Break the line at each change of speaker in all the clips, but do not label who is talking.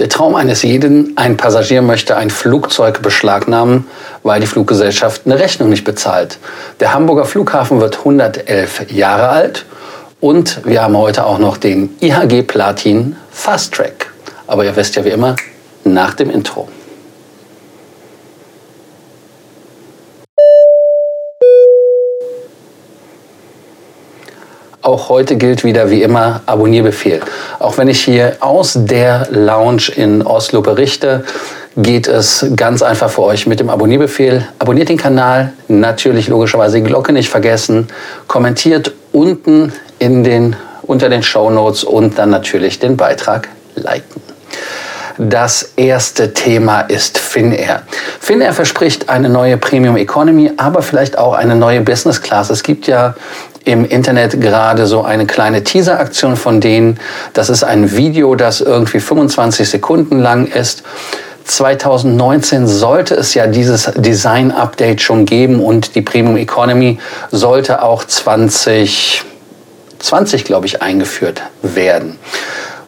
Der Traum eines jeden, ein Passagier möchte ein Flugzeug beschlagnahmen, weil die Fluggesellschaft eine Rechnung nicht bezahlt. Der Hamburger Flughafen wird 111 Jahre alt und wir haben heute auch noch den IHG Platin Fast Track. Aber ihr wisst ja wie immer, nach dem Intro. Auch heute gilt wieder wie immer Abonnierbefehl. Auch wenn ich hier aus der Lounge in Oslo berichte, geht es ganz einfach für euch mit dem Abonnierbefehl. Abonniert den Kanal, natürlich logischerweise die Glocke nicht vergessen, kommentiert unten in den, unter den Show Notes und dann natürlich den Beitrag liken. Das erste Thema ist Finnair. Finnair verspricht eine neue Premium Economy, aber vielleicht auch eine neue Business Class. Es gibt ja im Internet gerade so eine kleine Teaser-Aktion von denen. Das ist ein Video, das irgendwie 25 Sekunden lang ist. 2019 sollte es ja dieses Design-Update schon geben und die Premium Economy sollte auch 2020, glaube ich, eingeführt werden.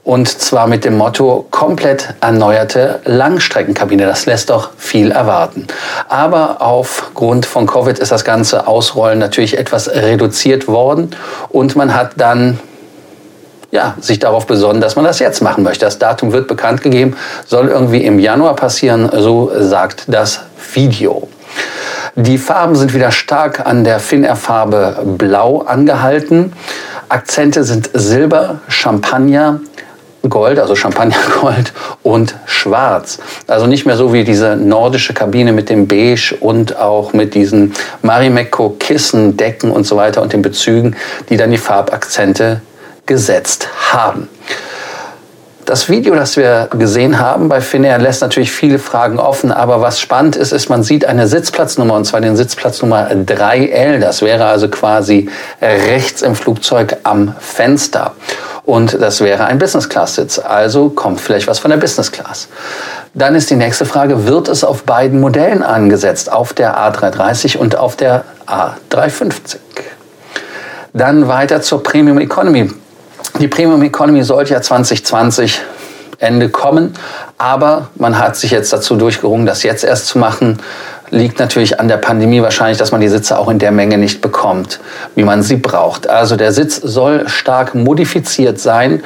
Und zwar mit dem Motto komplett erneuerte Langstreckenkabine. Das lässt doch viel erwarten. Aber aufgrund von Covid ist das ganze Ausrollen natürlich etwas reduziert worden und man hat dann ja, sich darauf besonnen, dass man das jetzt machen möchte. Das Datum wird bekannt gegeben, soll irgendwie im Januar passieren, so sagt das Video. Die Farben sind wieder stark an der Finnair-Farbe Blau angehalten. Akzente sind Silber, Champagner, Gold, also Champagnergold und Schwarz. Also nicht mehr so wie diese nordische Kabine mit dem Beige und auch mit diesen Marimekko Kissen, Decken und so weiter und den Bezügen, die dann die Farbakzente gesetzt haben. Das Video, das wir gesehen haben bei Finnair, lässt natürlich viele Fragen offen. Aber was spannend ist, ist, man sieht eine Sitzplatznummer, und zwar den Sitznummer 3L. Das wäre also quasi rechts im Flugzeug am Fenster. Und das wäre ein Business Class Sitz. Also kommt vielleicht was von der Business Class. Dann ist die nächste Frage, wird es auf beiden Modellen angesetzt, auf der A330 und auf der A350? Dann weiter zur Premium Economy. Die Premium Economy sollte ja 2020 Ende kommen, aber man hat sich jetzt dazu durchgerungen, das jetzt erst zu machen liegt natürlich an der Pandemie wahrscheinlich, dass man die Sitze auch in der Menge nicht bekommt, wie man sie braucht. Also der Sitz soll stark modifiziert sein.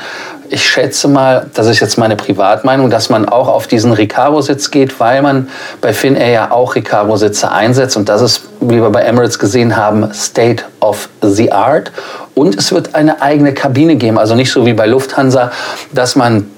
Ich schätze mal, das ist jetzt meine Privatmeinung, dass man auch auf diesen Recaro-Sitz geht, weil man bei Finnair ja auch Recaro-Sitze einsetzt. Und das ist, wie wir bei Emirates gesehen haben, State of the Art. Und es wird eine eigene Kabine geben. Also nicht so wie bei Lufthansa, dass man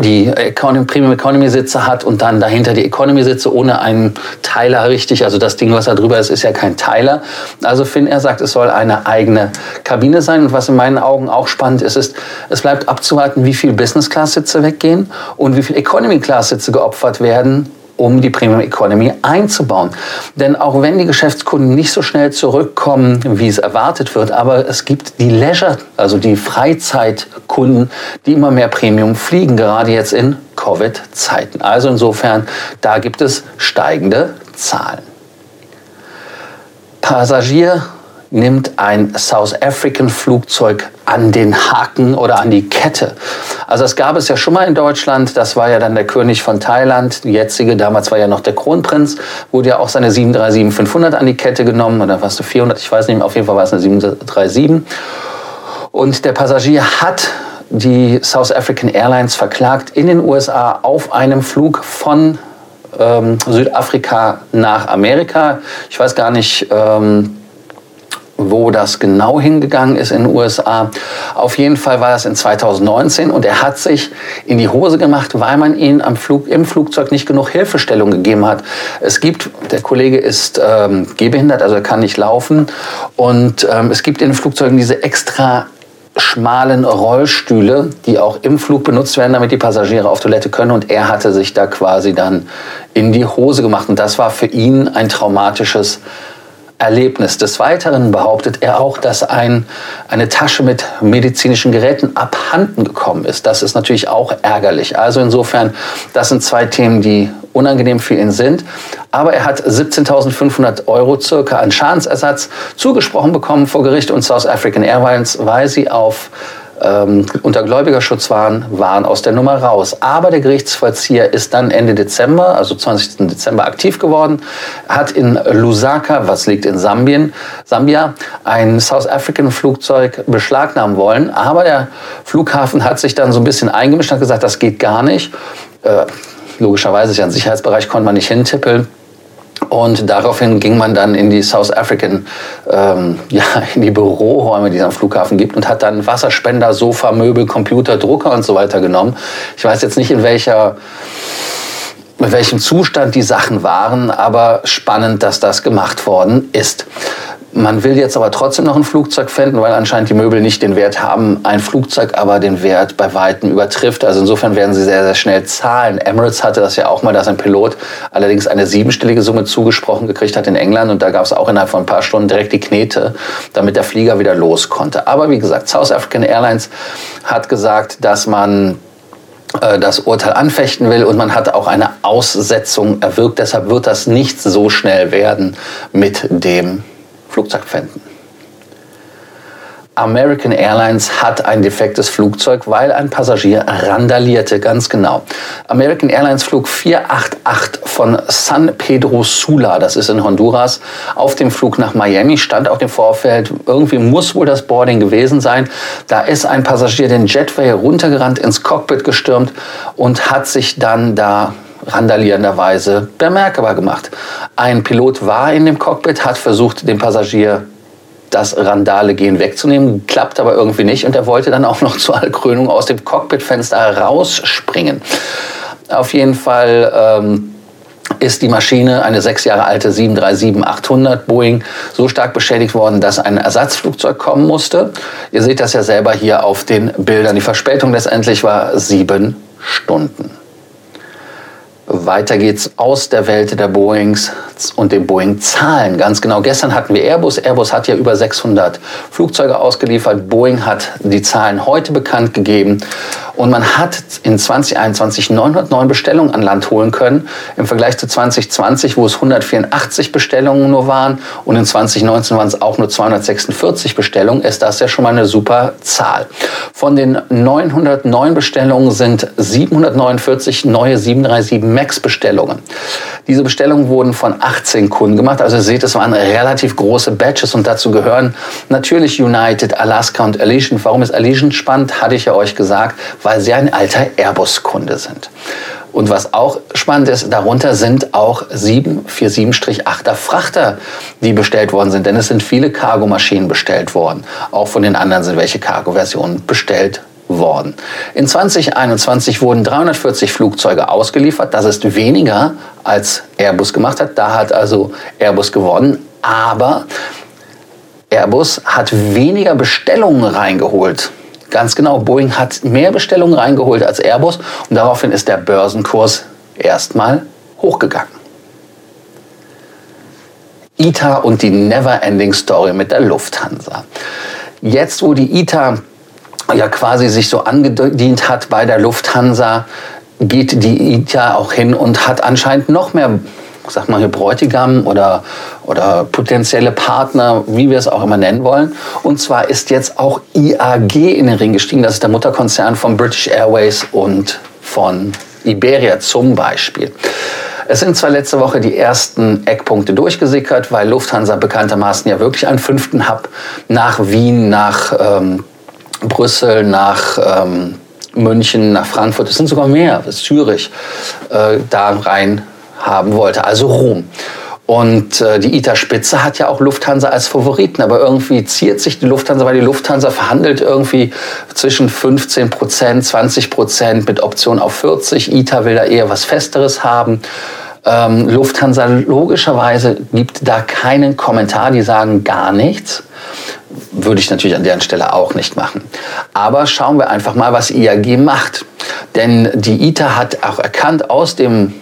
die Economy, Premium Economy Sitze hat und dann dahinter die Economy Sitze ohne einen Teiler richtig. Also das Ding, was da drüber ist, ist ja kein Teiler. Also Finn, er sagt, es soll eine eigene Kabine sein. Und was in meinen Augen auch spannend ist, ist, es bleibt abzuwarten, wie viel Business Class Sitze weggehen und wie viel Economy Class Sitze geopfert werden um die Premium Economy einzubauen. Denn auch wenn die Geschäftskunden nicht so schnell zurückkommen, wie es erwartet wird, aber es gibt die Leisure, also die Freizeitkunden, die immer mehr Premium fliegen, gerade jetzt in Covid-Zeiten. Also insofern, da gibt es steigende Zahlen. Passagier nimmt ein South African Flugzeug an den Haken oder an die Kette. Also das gab es ja schon mal in Deutschland. Das war ja dann der König von Thailand, die jetzige. Damals war ja noch der Kronprinz. Wurde ja auch seine 737-500 an die Kette genommen. Oder was du 400? Ich weiß nicht. Auf jeden Fall war es eine 737. Und der Passagier hat die South African Airlines verklagt in den USA auf einem Flug von ähm, Südafrika nach Amerika. Ich weiß gar nicht, ähm, wo das genau hingegangen ist in den USA. Auf jeden Fall war das in 2019 und er hat sich in die Hose gemacht, weil man ihm Flug, im Flugzeug nicht genug Hilfestellung gegeben hat. Es gibt, der Kollege ist ähm, gehbehindert, also er kann nicht laufen und ähm, es gibt in den Flugzeugen diese extra schmalen Rollstühle, die auch im Flug benutzt werden, damit die Passagiere auf Toilette können. Und er hatte sich da quasi dann in die Hose gemacht. Und das war für ihn ein traumatisches Erlebnis. Des Weiteren behauptet er auch, dass ein, eine Tasche mit medizinischen Geräten abhanden gekommen ist. Das ist natürlich auch ärgerlich. Also insofern, das sind zwei Themen, die unangenehm für ihn sind. Aber er hat 17.500 Euro circa an Schadensersatz zugesprochen bekommen vor Gericht und South African Airlines, weil sie auf ähm, unter Gläubigerschutz waren, waren aus der Nummer raus. Aber der Gerichtsvollzieher ist dann Ende Dezember, also 20. Dezember, aktiv geworden, hat in Lusaka, was liegt in Sambien, Sambia, ein South African Flugzeug beschlagnahmen wollen. Aber der Flughafen hat sich dann so ein bisschen eingemischt und gesagt, das geht gar nicht. Äh, logischerweise ist ja ein Sicherheitsbereich, konnte man nicht hintippeln. Und daraufhin ging man dann in die South African, ähm, ja, in die Büroräume, die es am Flughafen gibt, und hat dann Wasserspender, Sofa, Möbel, Computer, Drucker und so weiter genommen. Ich weiß jetzt nicht, in welcher in welchem Zustand die Sachen waren, aber spannend, dass das gemacht worden ist. Man will jetzt aber trotzdem noch ein Flugzeug finden, weil anscheinend die Möbel nicht den Wert haben, ein Flugzeug aber den Wert bei weitem übertrifft. Also insofern werden sie sehr, sehr schnell zahlen. Emirates hatte das ja auch mal, dass ein Pilot allerdings eine siebenstellige Summe zugesprochen gekriegt hat in England und da gab es auch innerhalb von ein paar Stunden direkt die Knete, damit der Flieger wieder los konnte. Aber wie gesagt, South African Airlines hat gesagt, dass man äh, das Urteil anfechten will und man hat auch eine Aussetzung erwirkt. Deshalb wird das nicht so schnell werden mit dem Flugzeug finden. American Airlines hat ein defektes Flugzeug, weil ein Passagier randalierte, ganz genau. American Airlines Flug 488 von San Pedro Sula, das ist in Honduras, auf dem Flug nach Miami stand auf dem Vorfeld, irgendwie muss wohl das Boarding gewesen sein. Da ist ein Passagier den Jetway runtergerannt, ins Cockpit gestürmt und hat sich dann da randalierenderweise bemerkbar gemacht. Ein Pilot war in dem Cockpit, hat versucht, dem Passagier das Randale-Gehen wegzunehmen, klappt aber irgendwie nicht und er wollte dann auch noch zur Krönung aus dem Cockpitfenster rausspringen. Auf jeden Fall ähm, ist die Maschine, eine sechs Jahre alte 737-800 Boeing, so stark beschädigt worden, dass ein Ersatzflugzeug kommen musste. Ihr seht das ja selber hier auf den Bildern. Die Verspätung letztendlich war sieben Stunden. Weiter geht's aus der Welt der Boeings und den Boeing-Zahlen. Ganz genau. Gestern hatten wir Airbus. Airbus hat ja über 600 Flugzeuge ausgeliefert. Boeing hat die Zahlen heute bekannt gegeben. Und man hat in 2021 909 Bestellungen an Land holen können. Im Vergleich zu 2020, wo es 184 Bestellungen nur waren. Und in 2019 waren es auch nur 246 Bestellungen. Ist das ja schon mal eine super Zahl. Von den 909 Bestellungen sind 749 neue 737 MAX-Bestellungen. Diese Bestellungen wurden von 18 Kunden gemacht. Also ihr seht, es waren relativ große Batches und dazu gehören natürlich United, Alaska und Allegiant. Warum ist Allegiant spannend? Hatte ich ja euch gesagt, weil sie ein alter Airbus-Kunde sind. Und was auch spannend ist, darunter sind auch 747-8er Frachter, die bestellt worden sind. Denn es sind viele Cargomaschinen bestellt worden. Auch von den anderen sind welche Cargo-Versionen bestellt worden. In 2021 wurden 340 Flugzeuge ausgeliefert. Das ist weniger als Airbus gemacht hat. Da hat also Airbus gewonnen. Aber Airbus hat weniger Bestellungen reingeholt. Ganz genau, Boeing hat mehr Bestellungen reingeholt als Airbus und daraufhin ist der Börsenkurs erstmal hochgegangen. ITA und die Never-Ending Story mit der Lufthansa. Jetzt, wo die ITA ja quasi sich so angedient hat bei der Lufthansa, geht die ITA auch hin und hat anscheinend noch mehr, sag mal hier Bräutigam oder, oder potenzielle Partner, wie wir es auch immer nennen wollen. Und zwar ist jetzt auch IAG in den Ring gestiegen. Das ist der Mutterkonzern von British Airways und von Iberia zum Beispiel. Es sind zwar letzte Woche die ersten Eckpunkte durchgesickert, weil Lufthansa bekanntermaßen ja wirklich einen fünften Hub nach Wien, nach ähm, Brüssel, nach ähm, München, nach Frankfurt, es sind sogar mehr, bis Zürich, äh, da rein haben wollte, also Rom. Und äh, die ITA-Spitze hat ja auch Lufthansa als Favoriten, aber irgendwie ziert sich die Lufthansa, weil die Lufthansa verhandelt irgendwie zwischen 15 Prozent, 20 Prozent mit Option auf 40. ITA will da eher was Festeres haben. Ähm, Lufthansa logischerweise gibt da keinen Kommentar, die sagen gar nichts. Würde ich natürlich an deren Stelle auch nicht machen. Aber schauen wir einfach mal, was IAG macht. Denn die ITA hat auch erkannt aus dem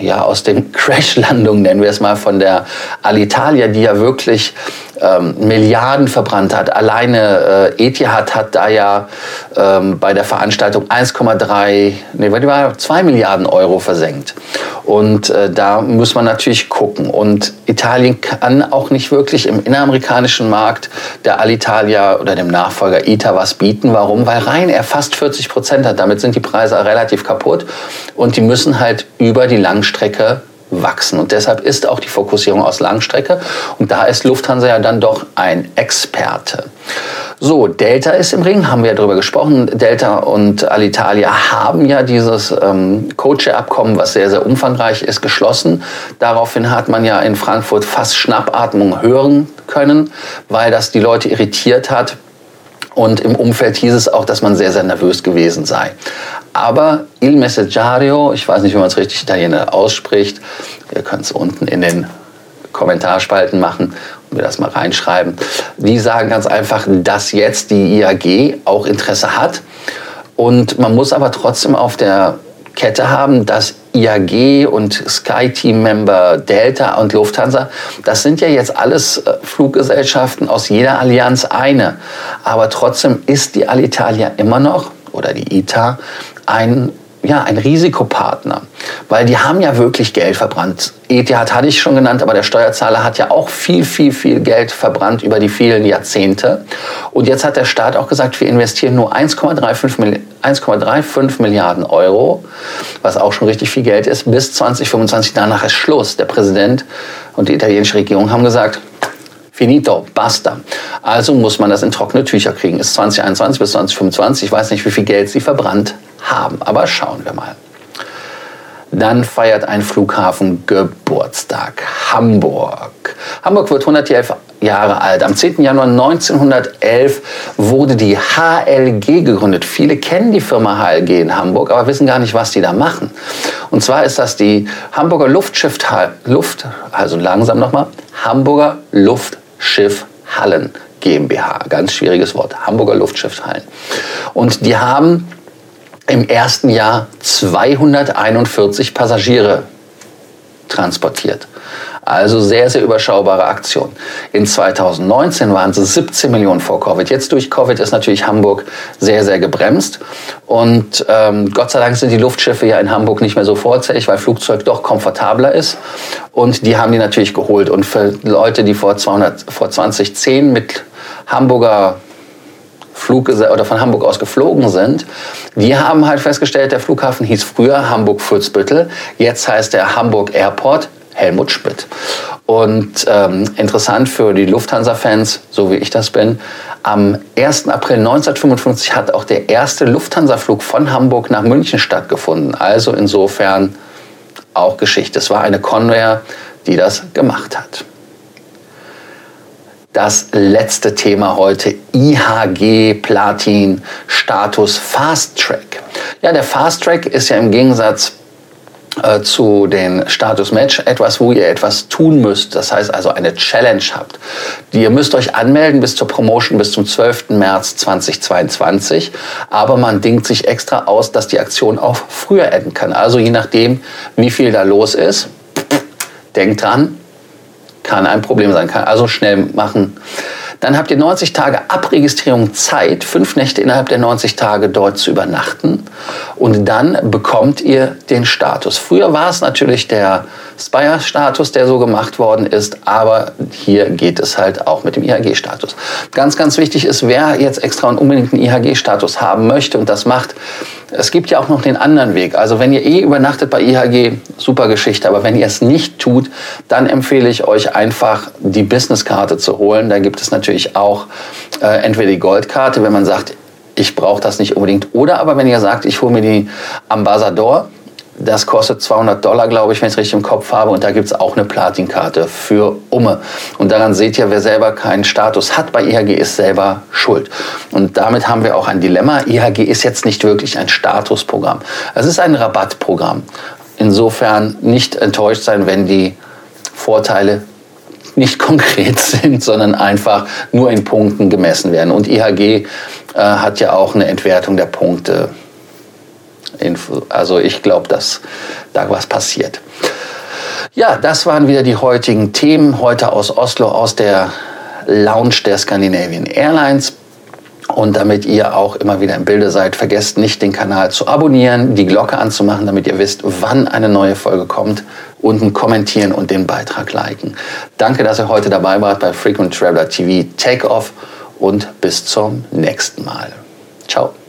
ja, aus den Crashlandungen, nennen wir es mal, von der Alitalia, die ja wirklich ähm, Milliarden verbrannt hat. Alleine äh, Etihad hat da ja ähm, bei der Veranstaltung 1,3, nee, war 2 Milliarden Euro versenkt. Und äh, da muss man natürlich gucken. Und Italien kann auch nicht wirklich im inneramerikanischen Markt der Alitalia oder dem Nachfolger ITA was bieten. Warum? Weil Ryanair fast 40 Prozent hat. Damit sind die Preise relativ kaputt. Und die müssen halt über die Langstrecke wachsen. Und deshalb ist auch die Fokussierung aus Langstrecke. Und da ist Lufthansa ja dann doch ein Experte. So, Delta ist im Ring, haben wir ja darüber gesprochen. Delta und Alitalia haben ja dieses ähm, Code-Share-Abkommen, was sehr, sehr umfangreich ist, geschlossen. Daraufhin hat man ja in Frankfurt fast Schnappatmung hören können, weil das die Leute irritiert hat. Und im Umfeld hieß es auch, dass man sehr, sehr nervös gewesen sei. Aber Il Messaggio, ich weiß nicht, wie man es richtig Italiener ausspricht, ihr könnt es unten in den Kommentarspalten machen und mir das mal reinschreiben. Die sagen ganz einfach, dass jetzt die IAG auch Interesse hat. Und man muss aber trotzdem auf der Kette haben, dass IAG und SkyTeam-Member Delta und Lufthansa, das sind ja jetzt alles äh, Fluggesellschaften aus jeder Allianz eine. Aber trotzdem ist die Alitalia immer noch oder die ITA ein ja, ein Risikopartner, weil die haben ja wirklich Geld verbrannt. Etihad hatte ich schon genannt, aber der Steuerzahler hat ja auch viel, viel, viel Geld verbrannt über die vielen Jahrzehnte. Und jetzt hat der Staat auch gesagt, wir investieren nur 1,35 Milliarden Euro, was auch schon richtig viel Geld ist, bis 2025. Danach ist Schluss. Der Präsident und die italienische Regierung haben gesagt, Finito, basta. Also muss man das in trockene Tücher kriegen. Ist 2021 bis 2025. Ich weiß nicht, wie viel Geld sie verbrannt haben, aber schauen wir mal. Dann feiert ein Flughafen Geburtstag. Hamburg. Hamburg wird 111 Jahre alt. Am 10. Januar 1911 wurde die HLG gegründet. Viele kennen die Firma HLG in Hamburg, aber wissen gar nicht, was die da machen. Und zwar ist das die Hamburger Luftschiff, Luft, also langsam nochmal, Hamburger Luft Schiffhallen GmbH. Ganz schwieriges Wort. Hamburger Luftschiffhallen. Und die haben im ersten Jahr 241 Passagiere transportiert. Also sehr, sehr überschaubare Aktion. In 2019 waren es 17 Millionen vor Covid. Jetzt durch Covid ist natürlich Hamburg sehr, sehr gebremst. Und ähm, Gott sei Dank sind die Luftschiffe ja in Hamburg nicht mehr so vorzählig, weil Flugzeug doch komfortabler ist. Und die haben die natürlich geholt. Und für Leute, die vor, 200, vor 2010 mit Hamburger Flug oder von Hamburg aus geflogen sind, die haben halt festgestellt, der Flughafen hieß früher Hamburg-Furzbüttel, jetzt heißt er Hamburg Airport. Helmut Schmidt. Und ähm, interessant für die Lufthansa-Fans, so wie ich das bin, am 1. April 1955 hat auch der erste Lufthansa-Flug von Hamburg nach München stattgefunden. Also insofern auch Geschichte. Es war eine Convair, die das gemacht hat. Das letzte Thema heute, IHG Platin Status Fast Track. Ja, der Fast Track ist ja im Gegensatz äh, zu den Status Match etwas, wo ihr etwas tun müsst. Das heißt also eine Challenge habt. Ihr müsst euch anmelden bis zur Promotion bis zum 12. März 2022. Aber man dingt sich extra aus, dass die Aktion auch früher enden kann. Also je nachdem, wie viel da los ist, denkt dran, kann ein Problem sein. Kann also schnell machen. Dann habt ihr 90 Tage Abregistrierung Zeit, fünf Nächte innerhalb der 90 Tage dort zu übernachten. Und dann bekommt ihr den Status. Früher war es natürlich der Spire-Status, der so gemacht worden ist, aber hier geht es halt auch mit dem IHG-Status. Ganz, ganz wichtig ist, wer jetzt extra und unbedingt einen IHG-Status haben möchte und das macht, es gibt ja auch noch den anderen Weg. Also wenn ihr eh übernachtet bei IHG, super Geschichte. Aber wenn ihr es nicht tut, dann empfehle ich euch einfach die Businesskarte zu holen. Da gibt es natürlich auch äh, entweder die Goldkarte, wenn man sagt, ich brauche das nicht unbedingt. Oder aber wenn ihr sagt, ich hole mir die Ambassador, das kostet 200 Dollar, glaube ich, wenn ich es richtig im Kopf habe. Und da gibt es auch eine Platinkarte für Umme. Und daran seht ihr, wer selber keinen Status hat bei IHG, ist selber schuld. Und damit haben wir auch ein Dilemma. IHG ist jetzt nicht wirklich ein Statusprogramm. Es ist ein Rabattprogramm. Insofern nicht enttäuscht sein, wenn die Vorteile nicht konkret sind, sondern einfach nur in Punkten gemessen werden. Und IHG äh, hat ja auch eine Entwertung der Punkte Info. Also ich glaube, dass da was passiert. Ja, das waren wieder die heutigen Themen. Heute aus Oslo, aus der Lounge der Scandinavian Airlines. Und damit ihr auch immer wieder im Bilde seid, vergesst nicht, den Kanal zu abonnieren, die Glocke anzumachen, damit ihr wisst, wann eine neue Folge kommt. Unten kommentieren und den Beitrag liken. Danke, dass ihr heute dabei wart bei Frequent Traveler TV Takeoff und bis zum nächsten Mal. Ciao.